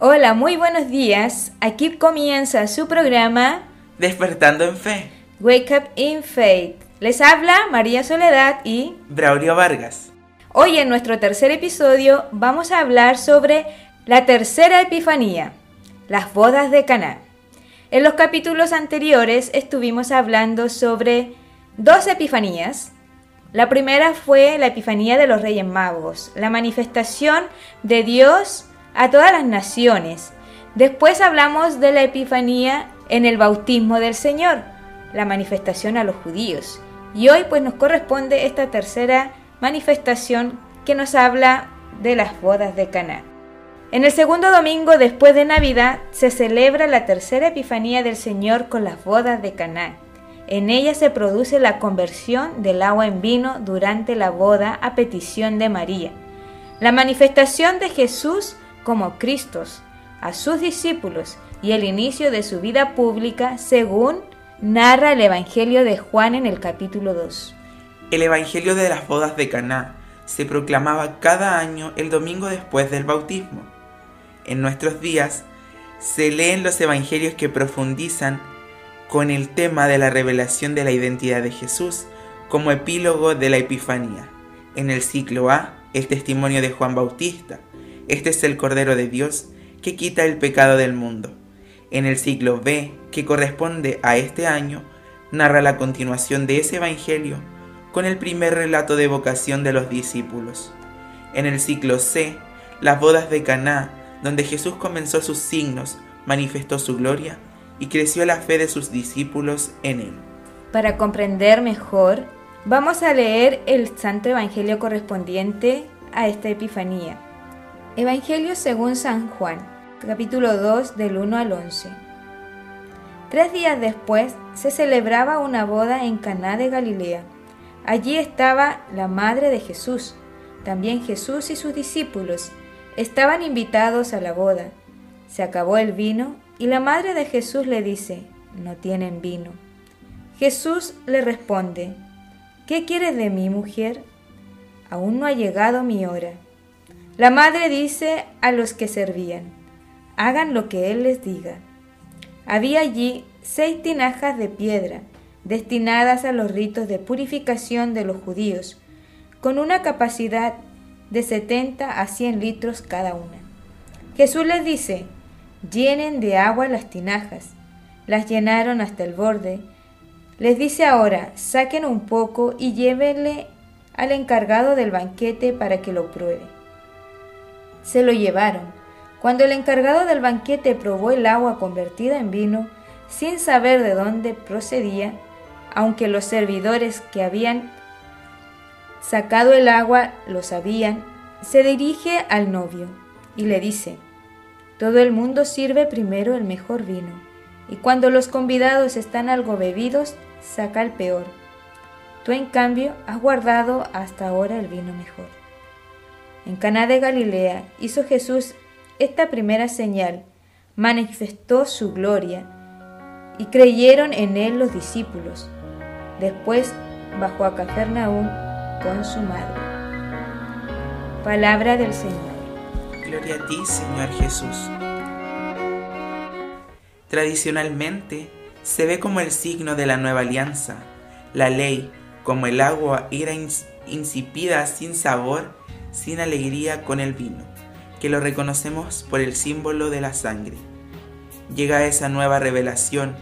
Hola, muy buenos días. Aquí comienza su programa Despertando en Fe. Wake Up in Faith. Les habla María Soledad y Braulio Vargas. Hoy en nuestro tercer episodio vamos a hablar sobre la tercera epifanía, las bodas de Caná. En los capítulos anteriores estuvimos hablando sobre dos epifanías. La primera fue la epifanía de los Reyes Magos, la manifestación de Dios a todas las naciones. Después hablamos de la epifanía en el bautismo del Señor, la manifestación a los judíos. Y hoy pues nos corresponde esta tercera manifestación que nos habla de las bodas de Caná. En el segundo domingo después de Navidad se celebra la tercera epifanía del Señor con las bodas de Caná. En ella se produce la conversión del agua en vino durante la boda a petición de María. La manifestación de Jesús como Cristos a sus discípulos y el inicio de su vida pública según narra el Evangelio de Juan en el capítulo 2. El Evangelio de las bodas de Caná se proclamaba cada año el domingo después del bautismo. En nuestros días se leen los evangelios que profundizan con el tema de la revelación de la identidad de Jesús como epílogo de la Epifanía. En el ciclo A, el testimonio de Juan Bautista. Este es el Cordero de Dios que quita el pecado del mundo. En el ciclo B, que corresponde a este año, narra la continuación de ese evangelio con el primer relato de vocación de los discípulos. En el ciclo C, las bodas de Caná donde Jesús comenzó sus signos, manifestó su gloria y creció la fe de sus discípulos en él. Para comprender mejor, vamos a leer el Santo Evangelio correspondiente a esta Epifanía. Evangelio según San Juan, capítulo 2 del 1 al 11. Tres días después se celebraba una boda en Caná de Galilea. Allí estaba la madre de Jesús, también Jesús y sus discípulos Estaban invitados a la boda. Se acabó el vino y la madre de Jesús le dice, no tienen vino. Jesús le responde, ¿qué quieres de mí, mujer? Aún no ha llegado mi hora. La madre dice a los que servían, hagan lo que él les diga. Había allí seis tinajas de piedra destinadas a los ritos de purificación de los judíos, con una capacidad de 70 a 100 litros cada una. Jesús les dice, llenen de agua las tinajas. Las llenaron hasta el borde. Les dice ahora, saquen un poco y llévenle al encargado del banquete para que lo pruebe. Se lo llevaron. Cuando el encargado del banquete probó el agua convertida en vino, sin saber de dónde procedía, aunque los servidores que habían Sacado el agua, lo sabían, se dirige al novio y le dice, todo el mundo sirve primero el mejor vino, y cuando los convidados están algo bebidos, saca el peor. Tú en cambio has guardado hasta ahora el vino mejor. En Caná de Galilea hizo Jesús esta primera señal, manifestó su gloria, y creyeron en él los discípulos. Después bajó a Cafarnaúm con su madre. Palabra del Señor. Gloria a ti, Señor Jesús. Tradicionalmente se ve como el signo de la nueva alianza. La ley, como el agua, era insipida sin sabor, sin alegría con el vino, que lo reconocemos por el símbolo de la sangre. Llega esa nueva revelación,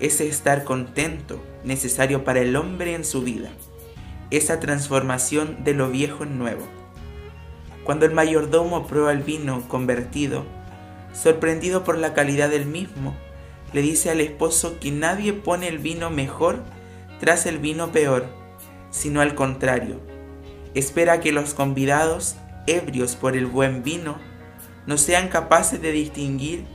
ese estar contento necesario para el hombre en su vida esa transformación de lo viejo en nuevo. Cuando el mayordomo prueba el vino convertido, sorprendido por la calidad del mismo, le dice al esposo que nadie pone el vino mejor tras el vino peor, sino al contrario. Espera que los convidados, ebrios por el buen vino, no sean capaces de distinguir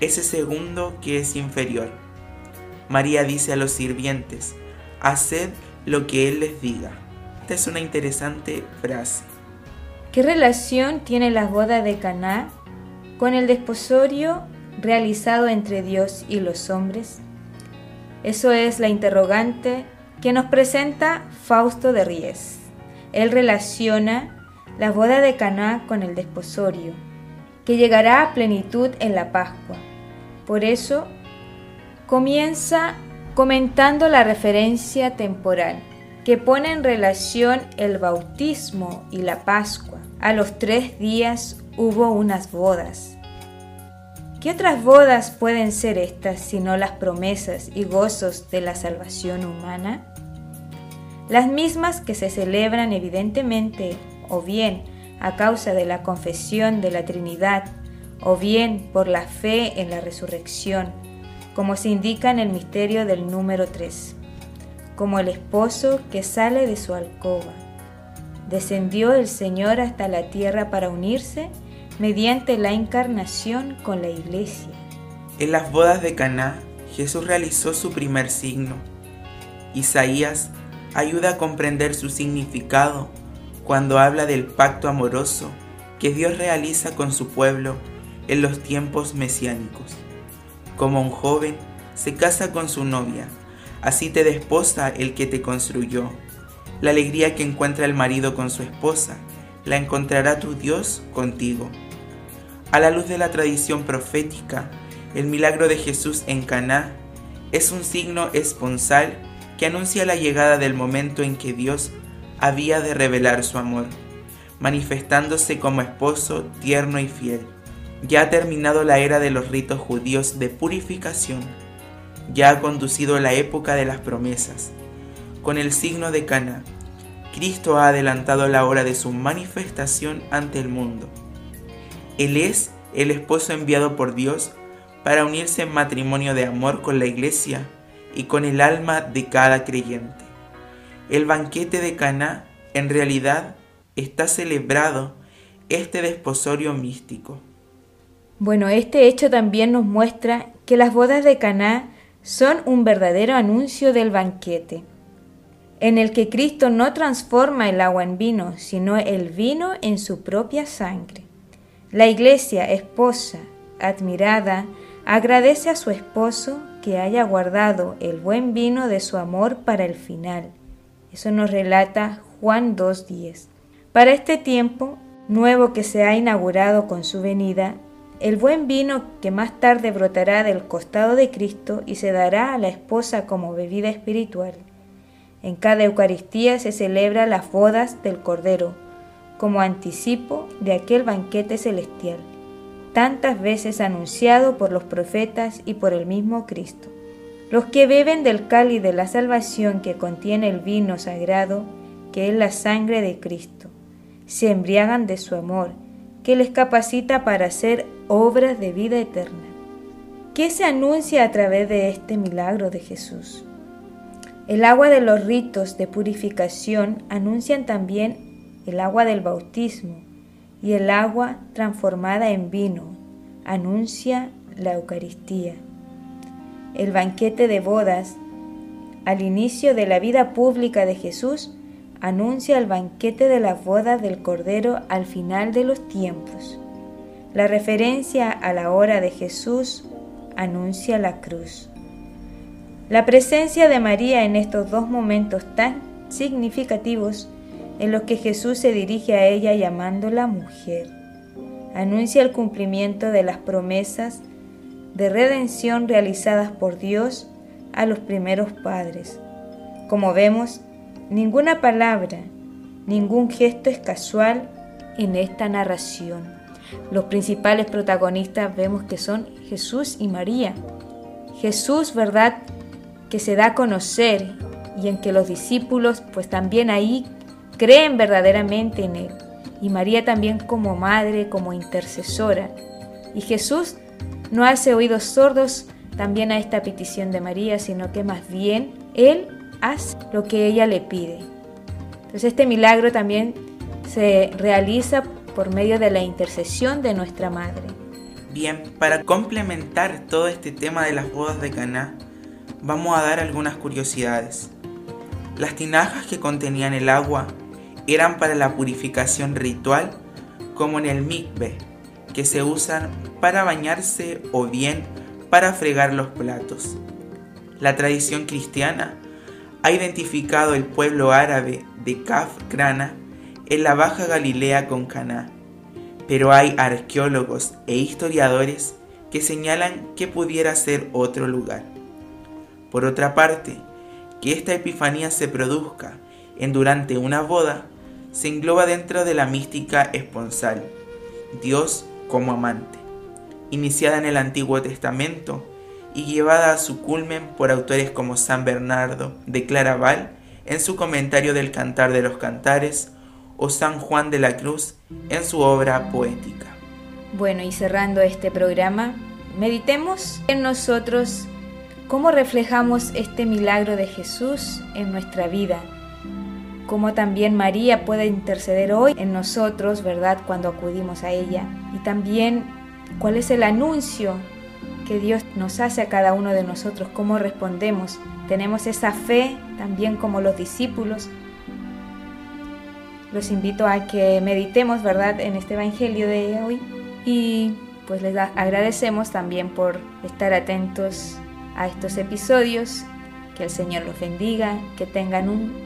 ese segundo que es inferior. María dice a los sirvientes, haced lo que Él les diga. Esta es una interesante frase. ¿Qué relación tiene la boda de Caná con el desposorio realizado entre Dios y los hombres? Eso es la interrogante que nos presenta Fausto de Ries. Él relaciona la boda de Caná con el desposorio. que llegará a plenitud en la Pascua. Por eso, comienza comentando la referencia temporal que pone en relación el bautismo y la Pascua. A los tres días hubo unas bodas. ¿Qué otras bodas pueden ser estas sino las promesas y gozos de la salvación humana? Las mismas que se celebran evidentemente o bien a causa de la confesión de la Trinidad o bien por la fe en la resurrección, como se indica en el misterio del número 3, como el esposo que sale de su alcoba. Descendió el Señor hasta la tierra para unirse mediante la encarnación con la iglesia. En las bodas de Caná, Jesús realizó su primer signo. Isaías ayuda a comprender su significado cuando habla del pacto amoroso que Dios realiza con su pueblo en los tiempos mesiánicos. Como un joven se casa con su novia, así te desposa el que te construyó. La alegría que encuentra el marido con su esposa, la encontrará tu Dios contigo. A la luz de la tradición profética, el milagro de Jesús en Caná es un signo esponsal que anuncia la llegada del momento en que Dios había de revelar su amor, manifestándose como esposo tierno y fiel. Ya ha terminado la era de los ritos judíos de purificación, ya ha conducido la época de las promesas. Con el signo de Cana, Cristo ha adelantado la hora de su manifestación ante el mundo. Él es el esposo enviado por Dios para unirse en matrimonio de amor con la iglesia y con el alma de cada creyente. El banquete de Caná en realidad está celebrado este desposorio místico. Bueno, este hecho también nos muestra que las bodas de Caná son un verdadero anuncio del banquete, en el que Cristo no transforma el agua en vino, sino el vino en su propia sangre. La iglesia, esposa, admirada, agradece a su esposo que haya guardado el buen vino de su amor para el final eso nos relata Juan 2.10. Para este tiempo nuevo que se ha inaugurado con su venida, el buen vino que más tarde brotará del costado de Cristo y se dará a la esposa como bebida espiritual. En cada Eucaristía se celebra las bodas del Cordero, como anticipo de aquel banquete celestial, tantas veces anunciado por los profetas y por el mismo Cristo. Los que beben del cáliz de la salvación que contiene el vino sagrado, que es la sangre de Cristo, se embriagan de su amor, que les capacita para hacer obras de vida eterna. ¿Qué se anuncia a través de este milagro de Jesús? El agua de los ritos de purificación anuncian también el agua del bautismo y el agua transformada en vino anuncia la Eucaristía el banquete de bodas, al inicio de la vida pública de Jesús, anuncia el banquete de la boda del Cordero al final de los tiempos. La referencia a la hora de Jesús anuncia la cruz. La presencia de María en estos dos momentos tan significativos en los que Jesús se dirige a ella llamándola mujer, anuncia el cumplimiento de las promesas de redención realizadas por Dios a los primeros padres. Como vemos, ninguna palabra, ningún gesto es casual en esta narración. Los principales protagonistas vemos que son Jesús y María. Jesús, ¿verdad? Que se da a conocer y en que los discípulos pues también ahí creen verdaderamente en Él. Y María también como madre, como intercesora. Y Jesús no hace oídos sordos también a esta petición de María, sino que más bien Él hace lo que ella le pide. Entonces este milagro también se realiza por medio de la intercesión de nuestra Madre. Bien, para complementar todo este tema de las bodas de Caná, vamos a dar algunas curiosidades. Las tinajas que contenían el agua eran para la purificación ritual, como en el mikve, que se usan para bañarse o bien para fregar los platos. La tradición cristiana ha identificado el pueblo árabe de Kaf Krana en la Baja Galilea con Caná. pero hay arqueólogos e historiadores que señalan que pudiera ser otro lugar. Por otra parte, que esta epifanía se produzca en durante una boda se engloba dentro de la mística esponsal, Dios como amante, iniciada en el Antiguo Testamento y llevada a su culmen por autores como San Bernardo de Claraval en su comentario del Cantar de los Cantares o San Juan de la Cruz en su obra poética. Bueno, y cerrando este programa, meditemos en nosotros cómo reflejamos este milagro de Jesús en nuestra vida, cómo también María puede interceder hoy en nosotros, ¿verdad?, cuando acudimos a ella, y también cuál es el anuncio que Dios nos hace a cada uno de nosotros, cómo respondemos. Tenemos esa fe también como los discípulos. Los invito a que meditemos, ¿verdad?, en este Evangelio de hoy y pues les agradecemos también por estar atentos a estos episodios. Que el Señor los bendiga, que tengan un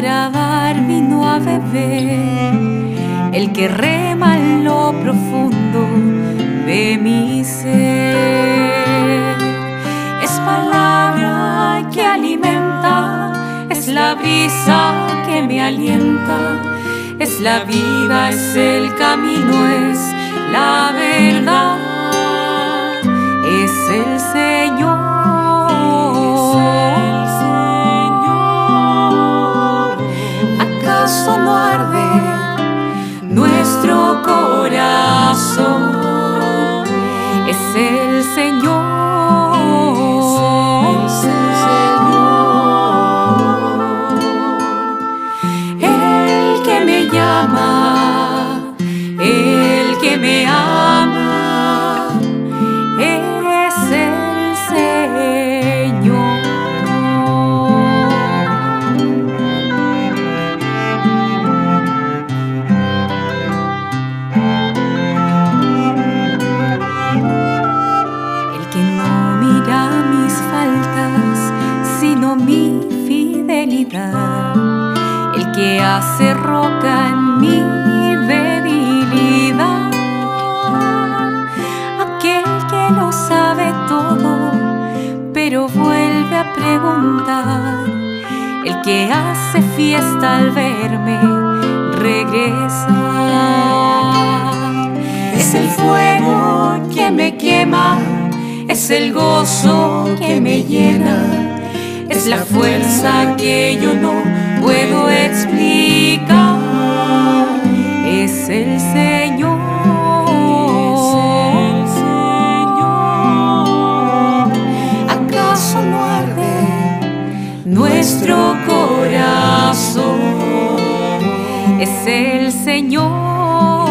para dar vino a beber. El que rema en lo profundo de mi ser. Es palabra que alimenta, es la brisa que me alienta es la vida, es el camino, es la verdad, nuestro corazón? Hace roca en mi debilidad. Aquel que lo sabe todo, pero vuelve a preguntar. El que hace fiesta al verme, regresa. Es el fuego que me quema, es el gozo que me llena es la fuerza que yo no puedo explicar. Es el Señor. ¿Acaso no arde nuestro corazón? Es el Señor.